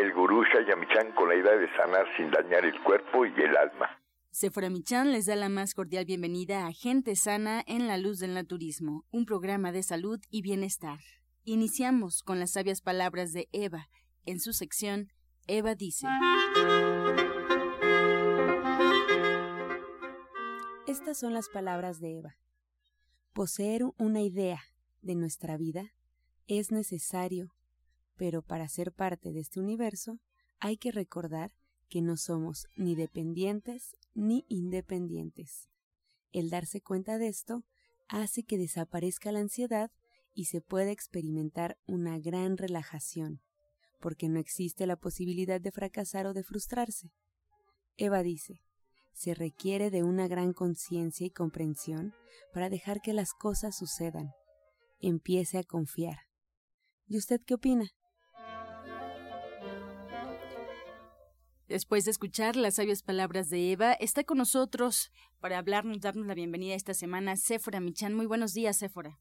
el gurú Shayamichan con la idea de sanar sin dañar el cuerpo y el alma. Sephora Michan les da la más cordial bienvenida a Gente Sana en la Luz del Naturismo, un programa de salud y bienestar. Iniciamos con las sabias palabras de Eva. En su sección, Eva dice. Estas son las palabras de Eva. Poseer una idea de nuestra vida es necesario, pero para ser parte de este universo hay que recordar que no somos ni dependientes ni independientes. El darse cuenta de esto hace que desaparezca la ansiedad y se pueda experimentar una gran relajación, porque no existe la posibilidad de fracasar o de frustrarse. Eva dice, se requiere de una gran conciencia y comprensión para dejar que las cosas sucedan. Empiece a confiar. ¿Y usted qué opina? Después de escuchar las sabias palabras de Eva, está con nosotros para hablarnos, darnos la bienvenida esta semana, Séfora Michan. Muy buenos días, Séfora.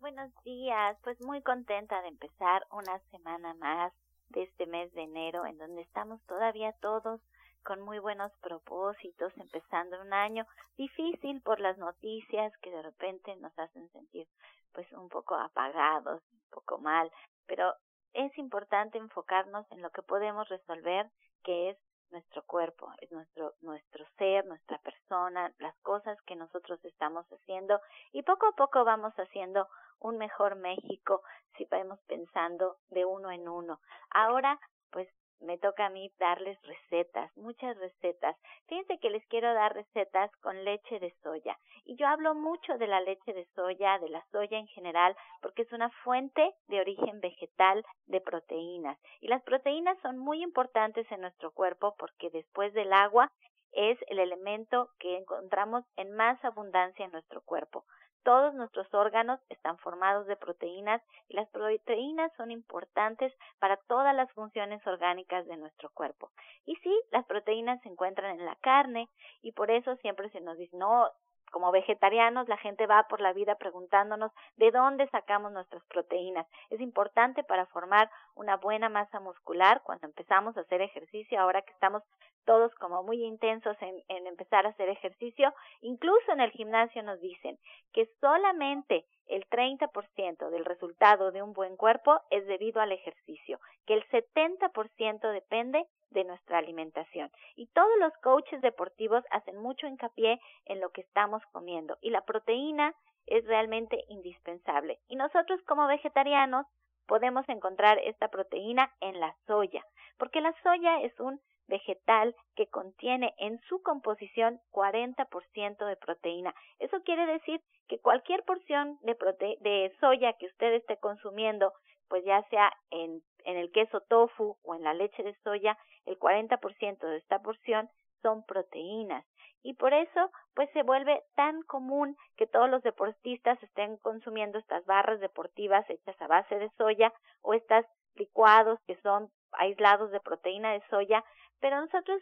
Buenos días, pues muy contenta de empezar una semana más de este mes de enero, en donde estamos todavía todos con muy buenos propósitos, empezando un año difícil por las noticias que de repente nos hacen sentir pues un poco apagados, un poco mal, pero es importante enfocarnos en lo que podemos resolver, que es nuestro cuerpo, es nuestro, nuestro ser, nuestra persona, las cosas que nosotros estamos haciendo y poco a poco vamos haciendo un mejor México si vamos pensando de uno en uno. Ahora, pues me toca a mí darles recetas, muchas recetas. Fíjense que les quiero dar recetas con leche de soya. Y yo hablo mucho de la leche de soya, de la soya en general, porque es una fuente de origen vegetal de proteínas. Y las proteínas son muy importantes en nuestro cuerpo porque después del agua es el elemento que encontramos en más abundancia en nuestro cuerpo. Todos nuestros órganos están formados de proteínas y las proteínas son importantes para todas las funciones orgánicas de nuestro cuerpo. Y sí, las proteínas se encuentran en la carne y por eso siempre se nos dice, no, como vegetarianos, la gente va por la vida preguntándonos de dónde sacamos nuestras proteínas. Es importante para formar una buena masa muscular cuando empezamos a hacer ejercicio, ahora que estamos todos como muy intensos en, en empezar a hacer ejercicio. Incluso en el gimnasio nos dicen que solamente el 30% del resultado de un buen cuerpo es debido al ejercicio, que el 70% depende de nuestra alimentación. Y todos los coaches deportivos hacen mucho hincapié en lo que estamos comiendo y la proteína es realmente indispensable. Y nosotros como vegetarianos podemos encontrar esta proteína en la soya, porque la soya es un vegetal que contiene en su composición 40% de proteína. Eso quiere decir que cualquier porción de, de soya que usted esté consumiendo, pues ya sea en, en el queso tofu o en la leche de soya, el 40% de esta porción son proteínas. Y por eso, pues se vuelve tan común que todos los deportistas estén consumiendo estas barras deportivas hechas a base de soya o estas licuados que son aislados de proteína de soya, pero nosotros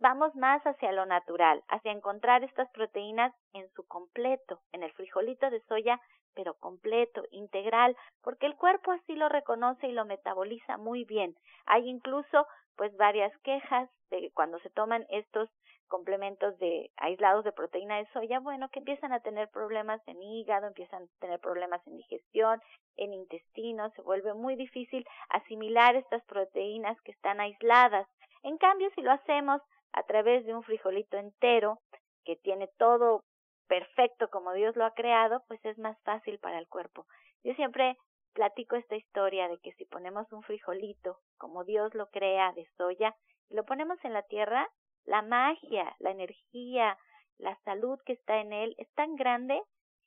vamos más hacia lo natural, hacia encontrar estas proteínas en su completo, en el frijolito de soya, pero completo, integral, porque el cuerpo así lo reconoce y lo metaboliza muy bien. Hay incluso pues varias quejas de cuando se toman estos complementos de aislados de proteína de soya, bueno, que empiezan a tener problemas en hígado, empiezan a tener problemas en digestión, en intestino, se vuelve muy difícil asimilar estas proteínas que están aisladas. En cambio, si lo hacemos a través de un frijolito entero, que tiene todo perfecto como Dios lo ha creado, pues es más fácil para el cuerpo. Yo siempre platico esta historia de que si ponemos un frijolito como Dios lo crea de soya y lo ponemos en la tierra, la magia, la energía, la salud que está en él es tan grande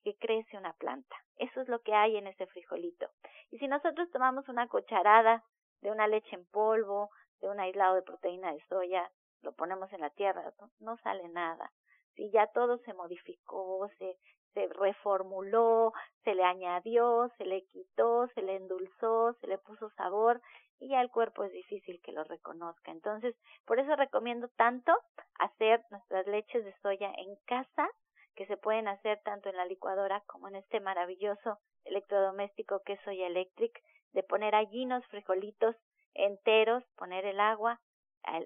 que crece una planta. Eso es lo que hay en ese frijolito. Y si nosotros tomamos una cucharada de una leche en polvo, de un aislado de proteína de soya, lo ponemos en la tierra, no, sale nada. Si ya todo se modificó, se, se reformuló, se le añadió, se le quitó, se le endulzó, se le puso sabor y ya el cuerpo es difícil que lo reconozca. Entonces, por eso recomiendo tanto hacer nuestras leches de soya en casa, que se pueden hacer tanto en la licuadora como en este maravilloso electrodoméstico que es Soya Electric, de poner allí unos frijolitos enteros, poner el agua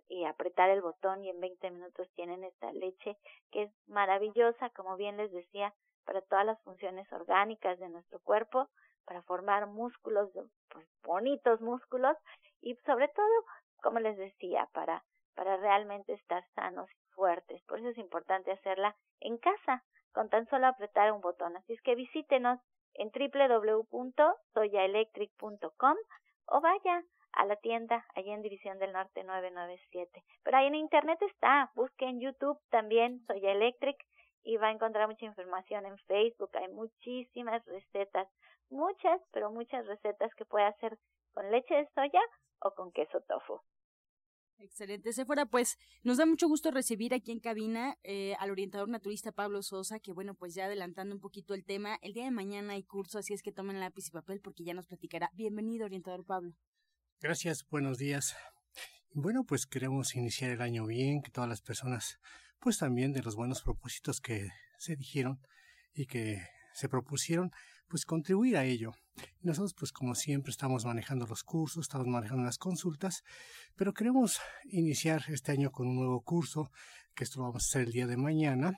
y apretar el botón y en 20 minutos tienen esta leche que es maravillosa, como bien les decía, para todas las funciones orgánicas de nuestro cuerpo, para formar músculos, pues bonitos músculos y sobre todo, como les decía, para para realmente estar sanos y fuertes. Por eso es importante hacerla en casa, con tan solo apretar un botón. Así es que visítenos en www.soyaelectric.com o vaya a la tienda allí en División del Norte 997. Pero ahí en internet está, busque en YouTube también Soya Electric y va a encontrar mucha información en Facebook. Hay muchísimas recetas, muchas, pero muchas recetas que puede hacer con leche de soya o con queso tofu. Excelente, fuera pues nos da mucho gusto recibir aquí en cabina eh, al orientador naturista Pablo Sosa, que bueno, pues ya adelantando un poquito el tema, el día de mañana hay curso, así es que tomen lápiz y papel porque ya nos platicará. Bienvenido, orientador Pablo. Gracias, buenos días. Bueno, pues queremos iniciar el año bien, que todas las personas, pues también de los buenos propósitos que se dijeron y que se propusieron, pues contribuir a ello. Nosotros, pues como siempre, estamos manejando los cursos, estamos manejando las consultas, pero queremos iniciar este año con un nuevo curso, que esto lo vamos a hacer el día de mañana,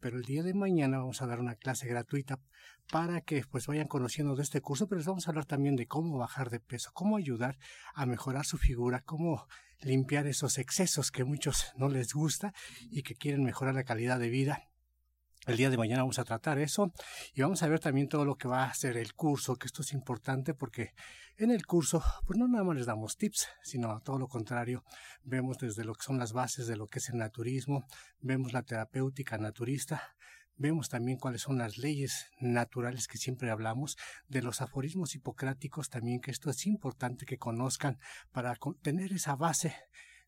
pero el día de mañana vamos a dar una clase gratuita para que pues vayan conociendo de este curso, pero les vamos a hablar también de cómo bajar de peso, cómo ayudar a mejorar su figura, cómo limpiar esos excesos que muchos no les gusta y que quieren mejorar la calidad de vida. El día de mañana vamos a tratar eso y vamos a ver también todo lo que va a ser el curso, que esto es importante porque en el curso pues no nada más les damos tips, sino todo lo contrario, vemos desde lo que son las bases de lo que es el naturismo, vemos la terapéutica naturista, Vemos también cuáles son las leyes naturales que siempre hablamos, de los aforismos hipocráticos también, que esto es importante que conozcan para tener esa base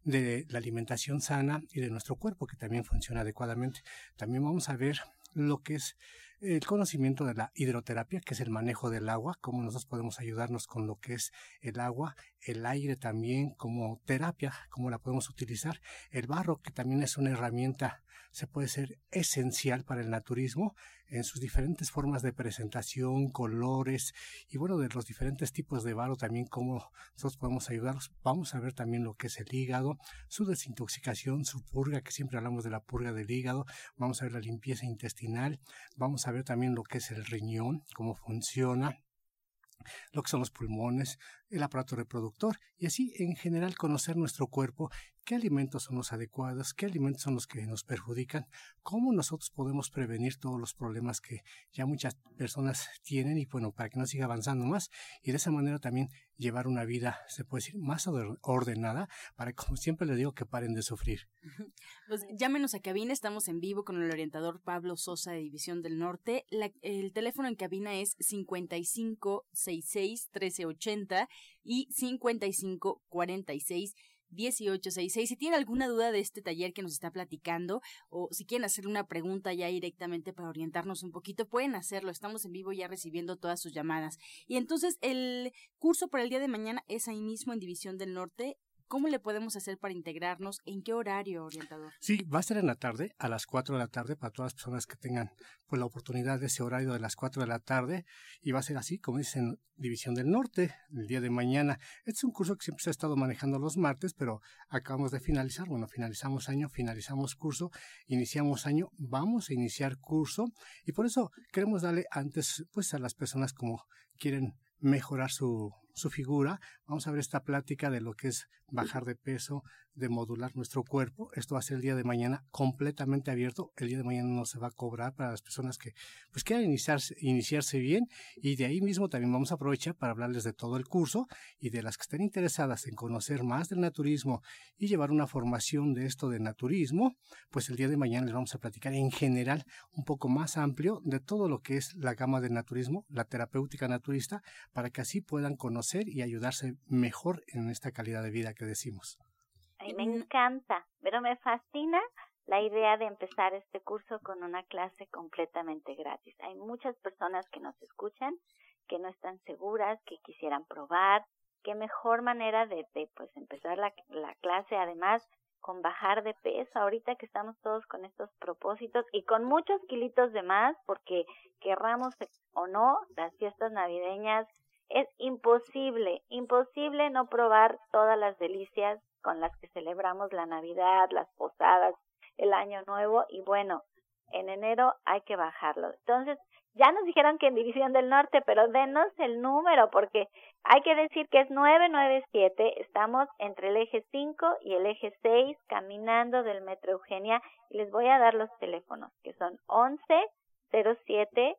de la alimentación sana y de nuestro cuerpo que también funciona adecuadamente. También vamos a ver lo que es el conocimiento de la hidroterapia, que es el manejo del agua, cómo nosotros podemos ayudarnos con lo que es el agua, el aire también como terapia, cómo la podemos utilizar, el barro, que también es una herramienta, se puede ser esencial para el naturismo en sus diferentes formas de presentación, colores y bueno, de los diferentes tipos de barro también cómo nosotros podemos ayudarlos. Vamos a ver también lo que es el hígado, su desintoxicación, su purga, que siempre hablamos de la purga del hígado, vamos a ver la limpieza intestinal, vamos a ver también lo que es el riñón, cómo funciona, lo que son los pulmones, el aparato reproductor y así en general conocer nuestro cuerpo, qué alimentos son los adecuados, qué alimentos son los que nos perjudican, cómo nosotros podemos prevenir todos los problemas que ya muchas personas tienen y bueno, para que no siga avanzando más y de esa manera también llevar una vida, se puede decir, más ordenada para, como siempre les digo, que paren de sufrir. Pues llámenos a cabina, estamos en vivo con el orientador Pablo Sosa de División del Norte. el teléfono en cabina es 5566 1380 y 5546 1866. Si tienen alguna duda de este taller que nos está platicando o si quieren hacer una pregunta ya directamente para orientarnos un poquito, pueden hacerlo. Estamos en vivo ya recibiendo todas sus llamadas. Y entonces el curso para el día de mañana es ahí mismo en División del Norte ¿Cómo le podemos hacer para integrarnos? ¿En qué horario, orientador? Sí, va a ser en la tarde, a las 4 de la tarde, para todas las personas que tengan pues, la oportunidad de ese horario de las 4 de la tarde. Y va a ser así, como dicen, División del Norte, el día de mañana. Este es un curso que siempre se ha estado manejando los martes, pero acabamos de finalizar. Bueno, finalizamos año, finalizamos curso, iniciamos año, vamos a iniciar curso. Y por eso queremos darle antes, pues, a las personas como quieren mejorar su, su figura. Vamos a ver esta plática de lo que es bajar de peso, de modular nuestro cuerpo. Esto va a ser el día de mañana completamente abierto. El día de mañana no se va a cobrar para las personas que pues quieran iniciarse, iniciarse bien y de ahí mismo también vamos a aprovechar para hablarles de todo el curso y de las que estén interesadas en conocer más del naturismo y llevar una formación de esto de naturismo, pues el día de mañana les vamos a platicar en general un poco más amplio de todo lo que es la gama del naturismo, la terapéutica naturista, para que así puedan conocer y ayudarse mejor en esta calidad de vida que decimos. Ay, me encanta, pero me fascina la idea de empezar este curso con una clase completamente gratis. Hay muchas personas que nos escuchan que no están seguras, que quisieran probar, qué mejor manera de, de pues empezar la, la clase además con bajar de peso ahorita que estamos todos con estos propósitos y con muchos kilitos de más porque querramos o no las fiestas navideñas es imposible, imposible no probar todas las delicias con las que celebramos la Navidad, las posadas, el Año Nuevo y bueno, en enero hay que bajarlo. Entonces, ya nos dijeron que en División del Norte, pero denos el número porque hay que decir que es 997, estamos entre el eje 5 y el eje 6 caminando del Metro Eugenia y les voy a dar los teléfonos que son 11 07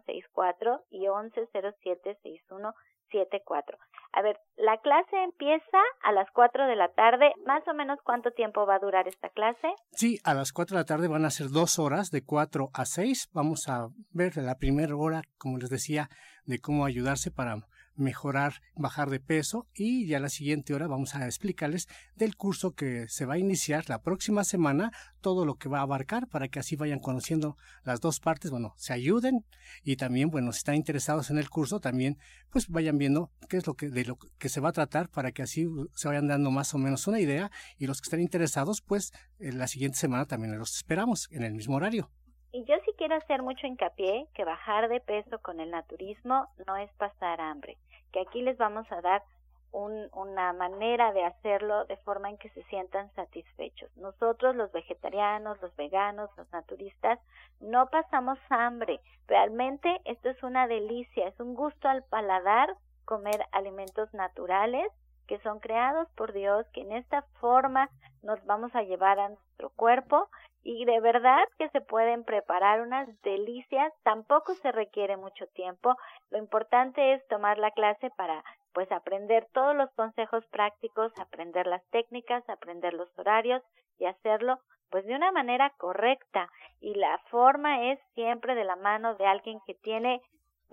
6164 y 11 07 6174. A ver, la clase empieza a las 4 de la tarde. Más o menos, ¿cuánto tiempo va a durar esta clase? Sí, a las 4 de la tarde van a ser dos horas, de 4 a 6. Vamos a ver la primera hora, como les decía, de cómo ayudarse para mejorar, bajar de peso y ya la siguiente hora vamos a explicarles del curso que se va a iniciar la próxima semana, todo lo que va a abarcar para que así vayan conociendo las dos partes, bueno, se ayuden y también, bueno, si están interesados en el curso, también pues vayan viendo qué es lo que de lo que se va a tratar para que así se vayan dando más o menos una idea y los que estén interesados, pues la siguiente semana también los esperamos en el mismo horario. Y yo sí quiero hacer mucho hincapié que bajar de peso con el naturismo no es pasar hambre, que aquí les vamos a dar un, una manera de hacerlo de forma en que se sientan satisfechos. Nosotros los vegetarianos, los veganos, los naturistas, no pasamos hambre. Realmente esto es una delicia, es un gusto al paladar comer alimentos naturales que son creados por Dios, que en esta forma nos vamos a llevar a nuestro cuerpo y de verdad que se pueden preparar unas delicias, tampoco se requiere mucho tiempo, lo importante es tomar la clase para pues aprender todos los consejos prácticos, aprender las técnicas, aprender los horarios y hacerlo pues de una manera correcta. Y la forma es siempre de la mano de alguien que tiene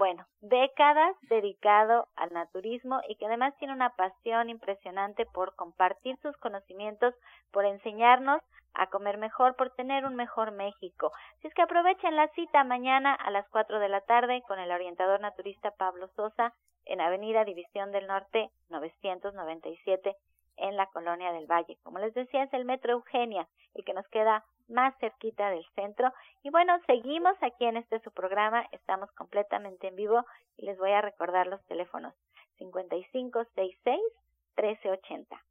bueno, décadas dedicado al naturismo y que además tiene una pasión impresionante por compartir sus conocimientos, por enseñarnos a comer mejor, por tener un mejor México. Si es que aprovechen la cita mañana a las 4 de la tarde con el orientador naturista Pablo Sosa en Avenida División del Norte 997 en la Colonia del Valle. Como les decía, es el Metro Eugenia, el que nos queda más cerquita del centro. Y bueno, seguimos aquí en este su programa, estamos completamente en vivo y les voy a recordar los teléfonos 5566 1380.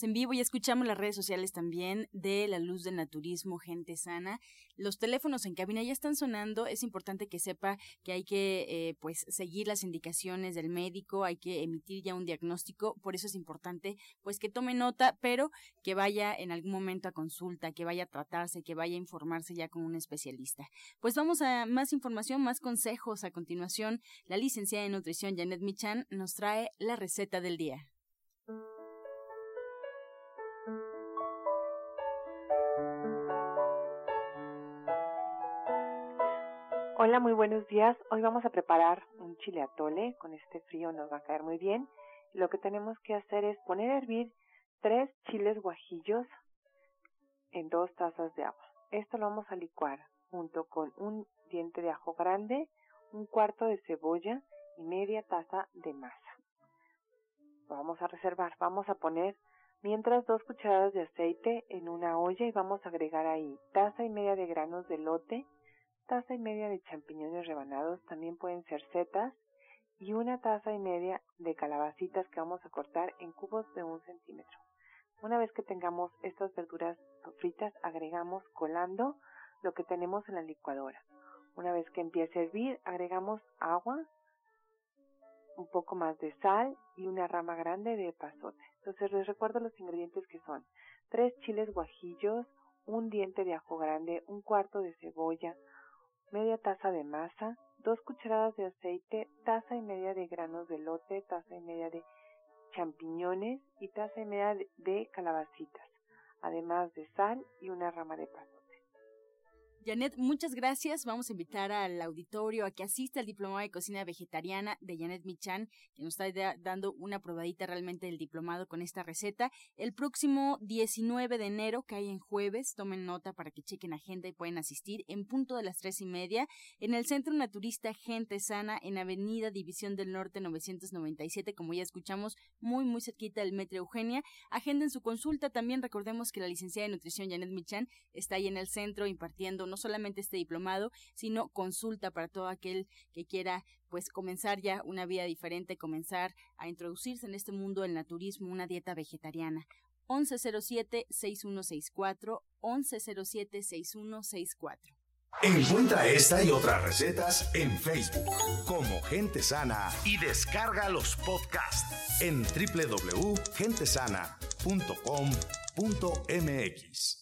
en vivo y escuchamos las redes sociales también de La Luz del Naturismo, Gente Sana. Los teléfonos en cabina ya están sonando. Es importante que sepa que hay que eh, pues seguir las indicaciones del médico, hay que emitir ya un diagnóstico. Por eso es importante pues que tome nota, pero que vaya en algún momento a consulta, que vaya a tratarse, que vaya a informarse ya con un especialista. Pues vamos a más información, más consejos. A continuación, la licenciada en nutrición Janet Michan nos trae la receta del día. Hola, muy buenos días. Hoy vamos a preparar un chile atole. Con este frío nos va a caer muy bien. Lo que tenemos que hacer es poner a hervir tres chiles guajillos en dos tazas de agua. Esto lo vamos a licuar junto con un diente de ajo grande, un cuarto de cebolla y media taza de masa. Lo vamos a reservar. Vamos a poner mientras dos cucharadas de aceite en una olla y vamos a agregar ahí taza y media de granos de lote, taza y media de champiñones rebanados, también pueden ser setas, y una taza y media de calabacitas que vamos a cortar en cubos de un centímetro. Una vez que tengamos estas verduras fritas, agregamos colando lo que tenemos en la licuadora. Una vez que empiece a hervir, agregamos agua, un poco más de sal y una rama grande de pasote. Entonces les recuerdo los ingredientes que son tres chiles guajillos, un diente de ajo grande, un cuarto de cebolla, media taza de masa, dos cucharadas de aceite, taza y media de granos de lote, taza y media de champiñones y taza y media de calabacitas, además de sal y una rama de paso. Janet, muchas gracias. Vamos a invitar al auditorio a que asista al Diplomado de Cocina Vegetariana de Janet Michan, que nos está dando una probadita realmente del diplomado con esta receta. El próximo 19 de enero, que hay en jueves, tomen nota para que chequen agenda y pueden asistir en punto de las tres y media en el Centro Naturista Gente Sana en Avenida División del Norte 997, como ya escuchamos, muy, muy cerquita del Metro Eugenia. Agenden su consulta. También recordemos que la licenciada de nutrición Janet Michan está ahí en el centro impartiendo no solamente este diplomado, sino consulta para todo aquel que quiera pues comenzar ya una vida diferente, comenzar a introducirse en este mundo del naturismo, una dieta vegetariana. 1107-6164, 1107-6164. Encuentra esta y otras recetas en Facebook como Gente Sana y descarga los podcasts en www.gentesana.com.mx.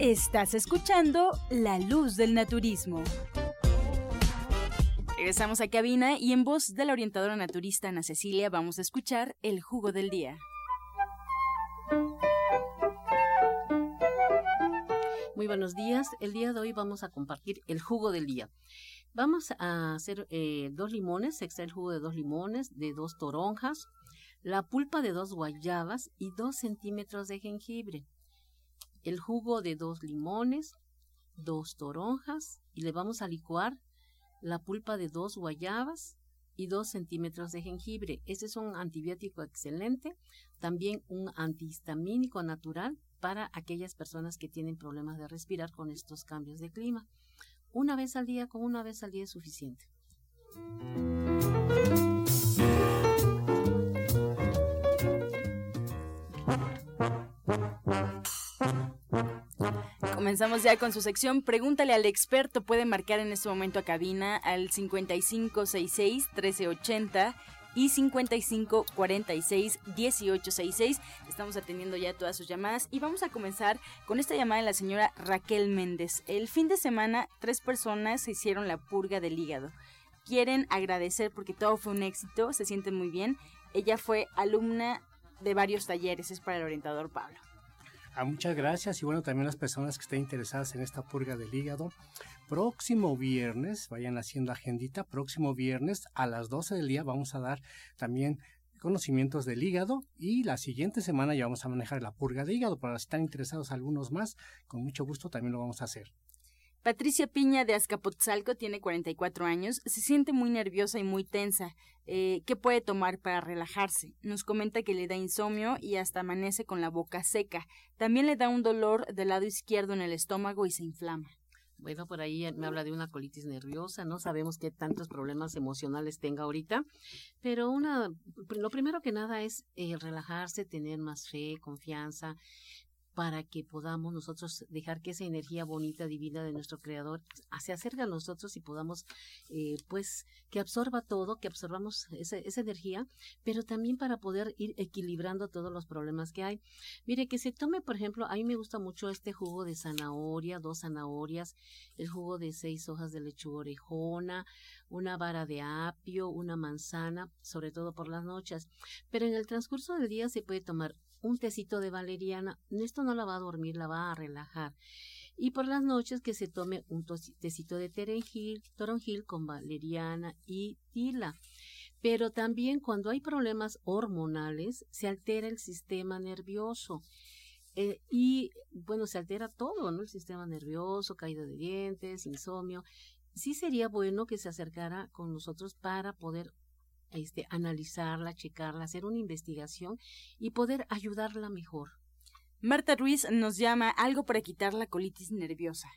Estás escuchando La Luz del Naturismo. Regresamos a cabina y en voz de la orientadora naturista Ana Cecilia vamos a escuchar el jugo del día. Muy buenos días. El día de hoy vamos a compartir el jugo del día. Vamos a hacer eh, dos limones, extraer el jugo de dos limones, de dos toronjas, la pulpa de dos guayabas y dos centímetros de jengibre el jugo de dos limones, dos toronjas y le vamos a licuar la pulpa de dos guayabas y dos centímetros de jengibre. Este es un antibiótico excelente, también un antihistamínico natural para aquellas personas que tienen problemas de respirar con estos cambios de clima. Una vez al día, con una vez al día es suficiente. Comenzamos ya con su sección Pregúntale al experto. Puede marcar en este momento a cabina al 5566-1380 y 5546-1866. Estamos atendiendo ya todas sus llamadas y vamos a comenzar con esta llamada de la señora Raquel Méndez. El fin de semana, tres personas se hicieron la purga del hígado. Quieren agradecer porque todo fue un éxito, se sienten muy bien. Ella fue alumna de varios talleres, es para el orientador Pablo. Ah, muchas gracias y bueno, también las personas que estén interesadas en esta purga del hígado. Próximo viernes, vayan haciendo agendita, próximo viernes a las 12 del día vamos a dar también conocimientos del hígado y la siguiente semana ya vamos a manejar la purga de hígado. Para si están interesados algunos más, con mucho gusto también lo vamos a hacer. Patricia Piña de Azcapotzalco tiene 44 años, se siente muy nerviosa y muy tensa. Eh, ¿Qué puede tomar para relajarse? Nos comenta que le da insomnio y hasta amanece con la boca seca. También le da un dolor del lado izquierdo en el estómago y se inflama. Bueno, por ahí me habla de una colitis nerviosa, no sabemos qué tantos problemas emocionales tenga ahorita, pero una, lo primero que nada es eh, relajarse, tener más fe, confianza, para que podamos nosotros dejar que esa energía bonita, divina de nuestro Creador se acerque a nosotros y podamos, eh, pues, que absorba todo, que absorbamos esa, esa energía, pero también para poder ir equilibrando todos los problemas que hay. Mire, que se tome, por ejemplo, a mí me gusta mucho este jugo de zanahoria, dos zanahorias, el jugo de seis hojas de lechuga orejona, una vara de apio, una manzana, sobre todo por las noches. Pero en el transcurso del día se puede tomar un tecito de valeriana. Esto no la va a dormir, la va a relajar. Y por las noches que se tome un tecito de terenjil, toronjil con valeriana y tila. Pero también cuando hay problemas hormonales, se altera el sistema nervioso. Eh, y bueno, se altera todo, ¿no? El sistema nervioso, caída de dientes, insomnio. Sí sería bueno que se acercara con nosotros para poder este, analizarla, checarla, hacer una investigación y poder ayudarla mejor. Marta Ruiz nos llama algo para quitar la colitis nerviosa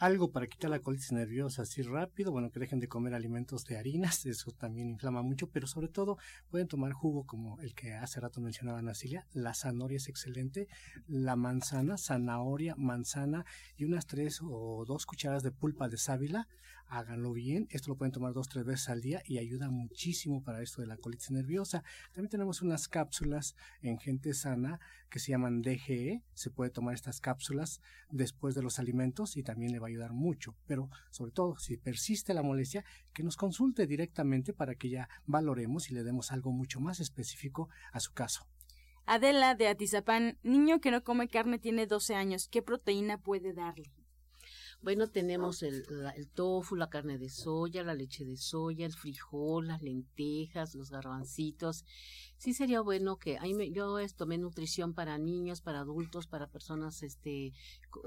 algo para quitar la colitis nerviosa así rápido, bueno, que dejen de comer alimentos de harinas, eso también inflama mucho, pero sobre todo pueden tomar jugo como el que hace rato mencionaba Nasilia, la zanahoria es excelente, la manzana, zanahoria, manzana y unas tres o dos cucharadas de pulpa de sábila, háganlo bien, esto lo pueden tomar dos tres veces al día y ayuda muchísimo para esto de la colitis nerviosa. También tenemos unas cápsulas en gente sana que se llaman DGE, se puede tomar estas cápsulas después de los alimentos y también le va a ayudar mucho, pero sobre todo si persiste la molestia, que nos consulte directamente para que ya valoremos y le demos algo mucho más específico a su caso. Adela de Atizapán, niño que no come carne tiene 12 años, ¿qué proteína puede darle? Bueno, tenemos el, el, tofu, la carne de soya, la leche de soya, el frijol, las lentejas, los garbancitos. Sí sería bueno que me, yo tomé nutrición para niños, para adultos, para personas, este,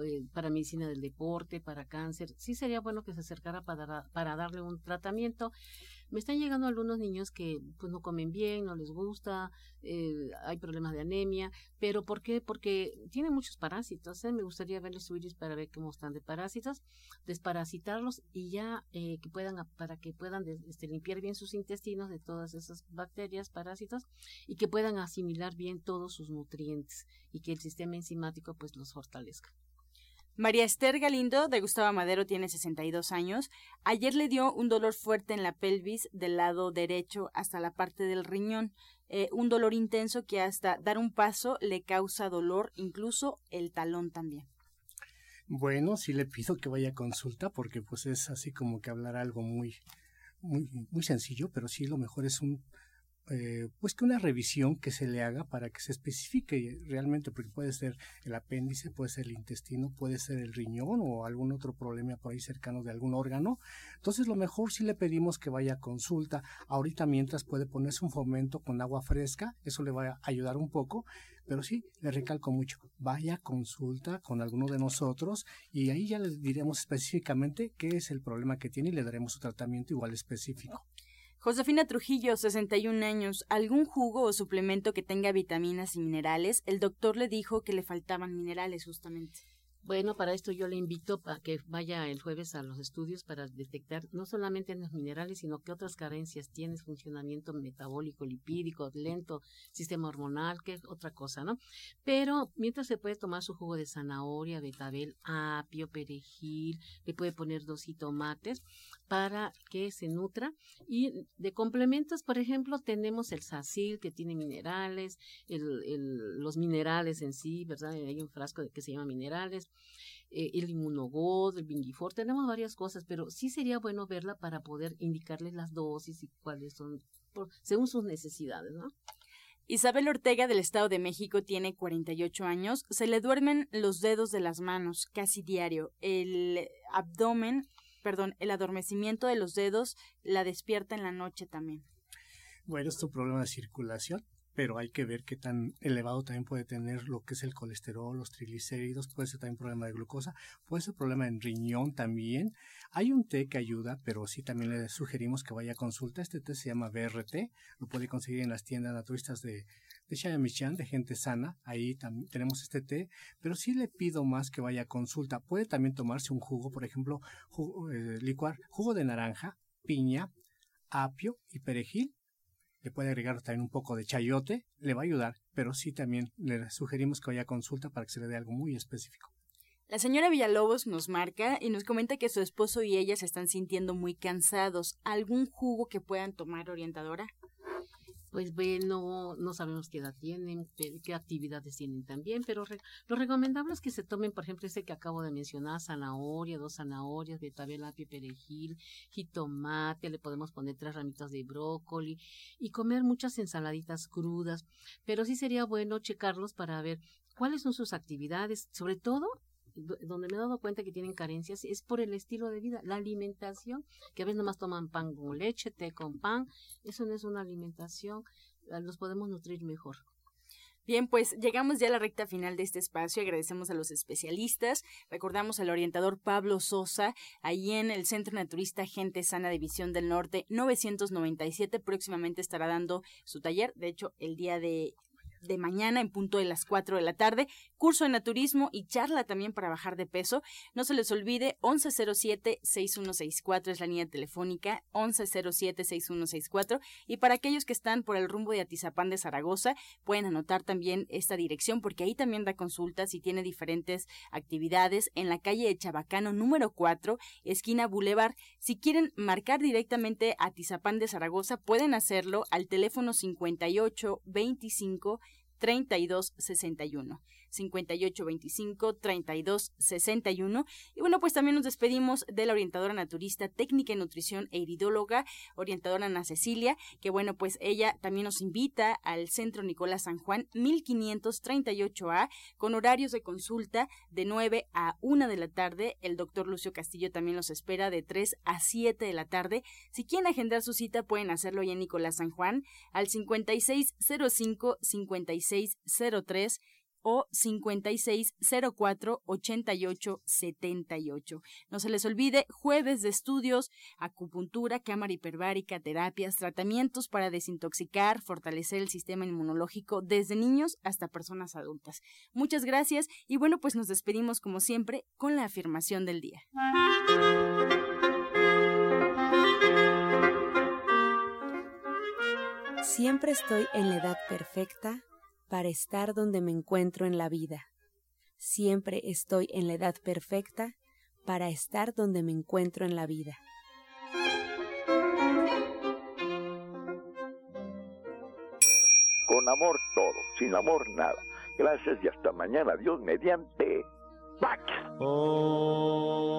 eh, para medicina del deporte, para cáncer. Sí sería bueno que se acercara para, para darle un tratamiento me están llegando algunos niños que pues no comen bien, no les gusta, eh, hay problemas de anemia, pero ¿por qué? Porque tienen muchos parásitos, ¿eh? me gustaría verles iris para ver cómo están de parásitos, desparasitarlos y ya eh, que puedan, para que puedan este, limpiar bien sus intestinos de todas esas bacterias, parásitos y que puedan asimilar bien todos sus nutrientes y que el sistema enzimático pues los fortalezca. María Esther Galindo, de Gustavo Madero, tiene 62 años. Ayer le dio un dolor fuerte en la pelvis del lado derecho hasta la parte del riñón. Eh, un dolor intenso que hasta dar un paso le causa dolor, incluso el talón también. Bueno, sí le pido que vaya a consulta porque pues es así como que hablar algo muy, muy, muy sencillo, pero sí lo mejor es un eh, pues que una revisión que se le haga para que se especifique realmente, porque puede ser el apéndice, puede ser el intestino, puede ser el riñón o algún otro problema por ahí cercano de algún órgano. Entonces lo mejor si le pedimos que vaya a consulta. Ahorita mientras puede ponerse un fomento con agua fresca, eso le va a ayudar un poco, pero sí, le recalco mucho, vaya a consulta con alguno de nosotros y ahí ya le diremos específicamente qué es el problema que tiene y le daremos un tratamiento igual específico. Josefina Trujillo, 61 años, algún jugo o suplemento que tenga vitaminas y minerales. El doctor le dijo que le faltaban minerales justamente. Bueno, para esto yo le invito a que vaya el jueves a los estudios para detectar no solamente los minerales, sino que otras carencias tienes, funcionamiento metabólico, lipídico, lento, sistema hormonal, que es otra cosa, ¿no? Pero mientras se puede tomar su jugo de zanahoria, betabel, apio, perejil, le puede poner dos tomates para que se nutra. Y de complementos, por ejemplo, tenemos el sacil que tiene minerales, el, el, los minerales en sí, ¿verdad? Hay un frasco que se llama minerales eh, el inmunogod, el bingifor, tenemos varias cosas, pero sí sería bueno verla para poder indicarles las dosis y cuáles son, según sus necesidades, ¿no? Isabel Ortega del Estado de México tiene 48 años. Se le duermen los dedos de las manos casi diario. El abdomen, perdón, el adormecimiento de los dedos la despierta en la noche también. Bueno, es un problema de circulación pero hay que ver qué tan elevado también puede tener lo que es el colesterol, los triglicéridos, puede ser también problema de glucosa, puede ser problema en riñón también. Hay un té que ayuda, pero sí también le sugerimos que vaya a consulta. Este té se llama BRT, lo puede conseguir en las tiendas naturistas de, de Xayamichan, de gente sana, ahí tenemos este té, pero sí le pido más que vaya a consulta. Puede también tomarse un jugo, por ejemplo, jugo, eh, licuar jugo de naranja, piña, apio y perejil le puede agregar también un poco de chayote, le va a ayudar, pero sí también le sugerimos que vaya consulta para que se le dé algo muy específico. La señora Villalobos nos marca y nos comenta que su esposo y ella se están sintiendo muy cansados. ¿Algún jugo que puedan tomar orientadora? Pues bueno, no sabemos qué edad tienen, qué actividades tienen también, pero lo recomendable es que se tomen, por ejemplo, ese que acabo de mencionar, zanahoria, dos zanahorias, betabel, apio, perejil, jitomate, le podemos poner tres ramitas de brócoli y comer muchas ensaladitas crudas, pero sí sería bueno checarlos para ver cuáles son sus actividades, sobre todo donde me he dado cuenta que tienen carencias es por el estilo de vida, la alimentación, que a veces nomás toman pan con leche, té con pan, eso no es una alimentación, los podemos nutrir mejor. Bien, pues llegamos ya a la recta final de este espacio. Agradecemos a los especialistas. Recordamos al orientador Pablo Sosa, ahí en el Centro Naturista Gente Sana División del Norte 997. Próximamente estará dando su taller. De hecho, el día de de mañana en punto de las 4 de la tarde, curso de naturismo y charla también para bajar de peso. No se les olvide, 1107-6164 es la línea telefónica, 1107-6164. Y para aquellos que están por el rumbo de Atizapán de Zaragoza, pueden anotar también esta dirección porque ahí también da consultas y tiene diferentes actividades en la calle de Chabacano número 4, esquina Boulevard. Si quieren marcar directamente a Atizapán de Zaragoza, pueden hacerlo al teléfono 58 25 32 61. 5825 3261. Y bueno, pues también nos despedimos de la orientadora naturista, técnica en nutrición e iridóloga, orientadora Ana Cecilia, que bueno, pues ella también nos invita al Centro Nicolás San Juan 1538A con horarios de consulta de 9 a 1 de la tarde. El doctor Lucio Castillo también los espera de 3 a 7 de la tarde. Si quieren agendar su cita, pueden hacerlo ya en Nicolás San Juan al 5605 5603 o 5604 8878. No se les olvide, jueves de estudios, acupuntura, cámara hiperbárica, terapias, tratamientos para desintoxicar, fortalecer el sistema inmunológico desde niños hasta personas adultas. Muchas gracias y bueno, pues nos despedimos como siempre con la afirmación del día. Siempre estoy en la edad perfecta para estar donde me encuentro en la vida. Siempre estoy en la edad perfecta para estar donde me encuentro en la vida. Con amor todo, sin amor nada. Gracias y hasta mañana. Dios mediante. ¡Pax! Oh.